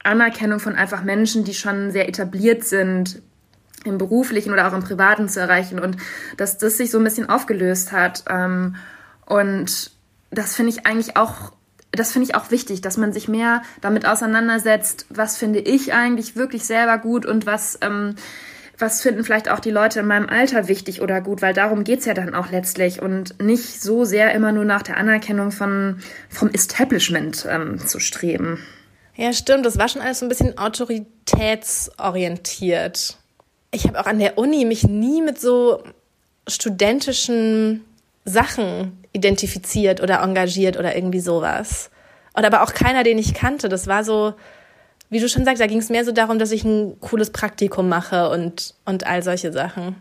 B: Anerkennung von einfach Menschen, die schon sehr etabliert sind, im beruflichen oder auch im privaten zu erreichen und dass das sich so ein bisschen aufgelöst hat. Ähm, und das finde ich eigentlich auch, das finde ich auch wichtig, dass man sich mehr damit auseinandersetzt, was finde ich eigentlich wirklich selber gut und was, ähm, was finden vielleicht auch die Leute in meinem Alter wichtig oder gut, weil darum geht's ja dann auch letztlich und nicht so sehr immer nur nach der Anerkennung von, vom Establishment ähm, zu streben.
A: Ja, stimmt. Das war schon alles so ein bisschen autoritätsorientiert. Ich habe auch an der Uni mich nie mit so studentischen Sachen identifiziert oder engagiert oder irgendwie sowas. Und aber auch keiner, den ich kannte. Das war so, wie du schon sagst, da ging es mehr so darum, dass ich ein cooles Praktikum mache und, und all solche Sachen.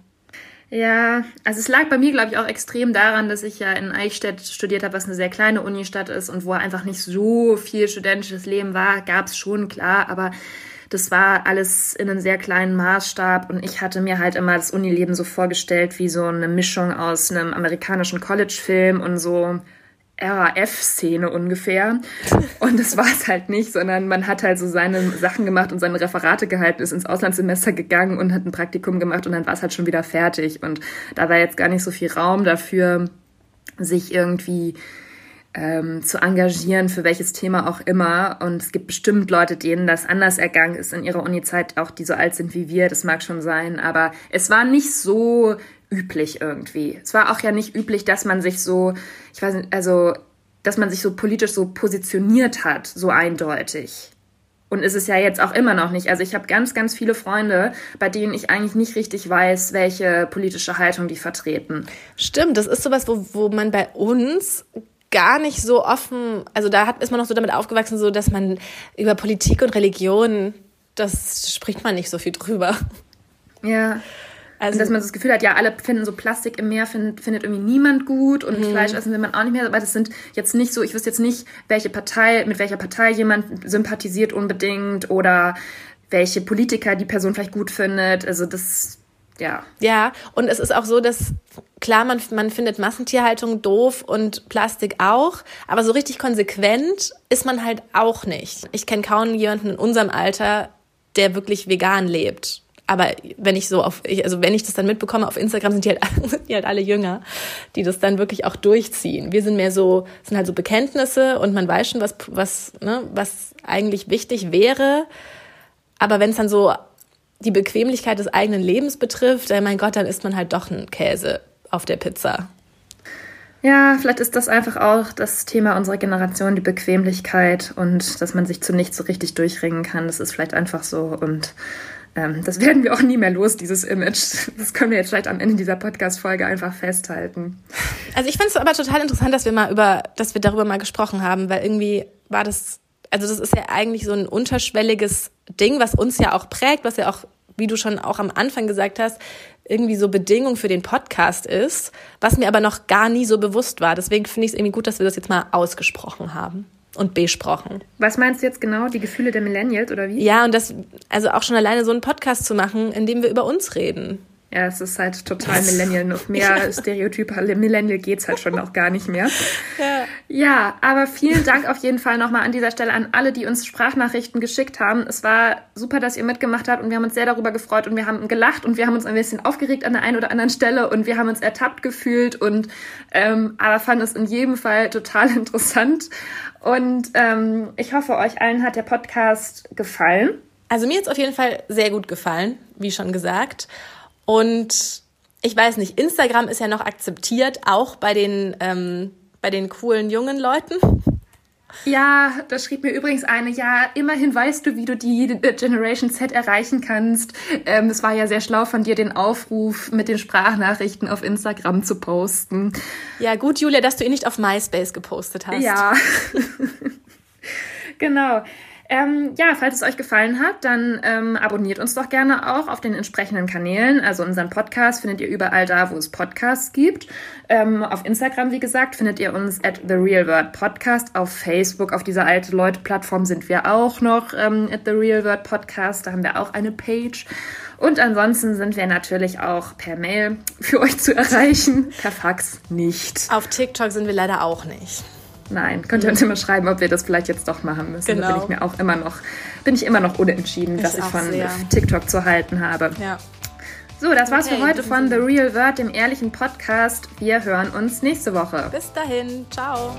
B: Ja, also es lag bei mir, glaube ich, auch extrem daran, dass ich ja in Eichstätt studiert habe, was eine sehr kleine Unistadt ist und wo einfach nicht so viel studentisches Leben war, gab es schon, klar, aber das war alles in einem sehr kleinen Maßstab und ich hatte mir halt immer das Unileben so vorgestellt wie so eine Mischung aus einem amerikanischen College-Film und so RAF-Szene ungefähr. Und das war es halt nicht, sondern man hat halt so seine Sachen gemacht und seine Referate gehalten, ist ins Auslandssemester gegangen und hat ein Praktikum gemacht und dann war es halt schon wieder fertig. Und da war jetzt gar nicht so viel Raum dafür, sich irgendwie ähm, zu engagieren, für welches Thema auch immer. Und es gibt bestimmt Leute, denen das anders ergangen ist in ihrer Uni-Zeit, auch die so alt sind wie wir, das mag schon sein. Aber es war nicht so üblich irgendwie. Es war auch ja nicht üblich, dass man sich so, ich weiß nicht, also, dass man sich so politisch so positioniert hat, so eindeutig. Und ist es ja jetzt auch immer noch nicht. Also ich habe ganz, ganz viele Freunde, bei denen ich eigentlich nicht richtig weiß, welche politische Haltung die vertreten.
A: Stimmt, das ist sowas, wo, wo man bei uns gar nicht so offen, also da hat, ist man noch so damit aufgewachsen, so dass man über Politik und Religion, das spricht man nicht so viel drüber.
B: Ja. Also, dass man das Gefühl hat, ja, alle finden so Plastik im Meer, find, findet irgendwie niemand gut und mhm. Fleisch essen will man auch nicht mehr. Aber das sind jetzt nicht so, ich wüsste jetzt nicht, welche Partei, mit welcher Partei jemand sympathisiert unbedingt oder welche Politiker die Person vielleicht gut findet. Also das, ja.
A: Ja, und es ist auch so, dass klar, man, man findet Massentierhaltung doof und Plastik auch, aber so richtig konsequent ist man halt auch nicht. Ich kenne kaum jemanden in unserem Alter, der wirklich vegan lebt aber wenn ich so auf, also wenn ich das dann mitbekomme auf Instagram, sind die, halt, sind die halt alle jünger, die das dann wirklich auch durchziehen. Wir sind mehr so, sind halt so Bekenntnisse und man weiß schon, was, was, ne, was eigentlich wichtig wäre. Aber wenn es dann so die Bequemlichkeit des eigenen Lebens betrifft, dann mein Gott, dann isst man halt doch einen Käse auf der Pizza.
B: Ja, vielleicht ist das einfach auch das Thema unserer Generation, die Bequemlichkeit und dass man sich zu nichts so richtig durchringen kann. Das ist vielleicht einfach so und ähm, das werden wir auch nie mehr los, dieses Image. Das können wir jetzt vielleicht am Ende dieser Podcast-Folge einfach festhalten.
A: Also ich finde es aber total interessant, dass wir mal über, dass wir darüber mal gesprochen haben, weil irgendwie war das, also das ist ja eigentlich so ein unterschwelliges Ding, was uns ja auch prägt, was ja auch, wie du schon auch am Anfang gesagt hast, irgendwie so Bedingung für den Podcast ist, was mir aber noch gar nie so bewusst war. Deswegen finde ich es irgendwie gut, dass wir das jetzt mal ausgesprochen haben und besprochen.
B: Was meinst du jetzt genau? Die Gefühle der Millennials oder wie?
A: Ja, und das, also auch schon alleine so einen Podcast zu machen, in dem wir über uns reden.
B: Ja, es ist halt total Millennial. Noch mehr Stereotype Millennial geht's halt schon auch gar nicht mehr. Ja. ja, aber vielen Dank auf jeden Fall nochmal an dieser Stelle an alle, die uns Sprachnachrichten geschickt haben. Es war super, dass ihr mitgemacht habt und wir haben uns sehr darüber gefreut und wir haben gelacht und wir haben uns ein bisschen aufgeregt an der einen oder anderen Stelle und wir haben uns ertappt gefühlt und ähm, aber fanden es in jedem Fall total interessant. Und ähm, ich hoffe, euch allen hat der Podcast gefallen.
A: Also mir hat es auf jeden Fall sehr gut gefallen, wie schon gesagt. Und ich weiß nicht, Instagram ist ja noch akzeptiert, auch bei den, ähm, bei den coolen jungen Leuten.
B: Ja, da schrieb mir übrigens eine, ja, immerhin weißt du, wie du die Generation Z erreichen kannst. Ähm, es war ja sehr schlau von dir, den Aufruf mit den Sprachnachrichten auf Instagram zu posten.
A: Ja, gut, Julia, dass du ihn nicht auf MySpace gepostet hast.
B: Ja. genau. Ähm, ja, falls es euch gefallen hat, dann ähm, abonniert uns doch gerne auch auf den entsprechenden Kanälen. Also unseren Podcast findet ihr überall da, wo es Podcasts gibt. Ähm, auf Instagram, wie gesagt, findet ihr uns at The Real Word Podcast. Auf Facebook, auf dieser alte Leute-Plattform sind wir auch noch ähm, at The Real Word Podcast. Da haben wir auch eine Page. Und ansonsten sind wir natürlich auch per Mail für euch zu erreichen. Per Fax nicht.
A: Auf TikTok sind wir leider auch nicht.
B: Nein, könnt ihr uns immer schreiben, ob wir das vielleicht jetzt doch machen müssen. Genau. Da bin ich mir auch immer noch, bin ich immer noch unentschieden, ich was ich von sehr. TikTok zu halten habe. Ja. So, das war's okay, für heute von The Real Word, dem ehrlichen Podcast. Wir hören uns nächste Woche.
A: Bis dahin, ciao.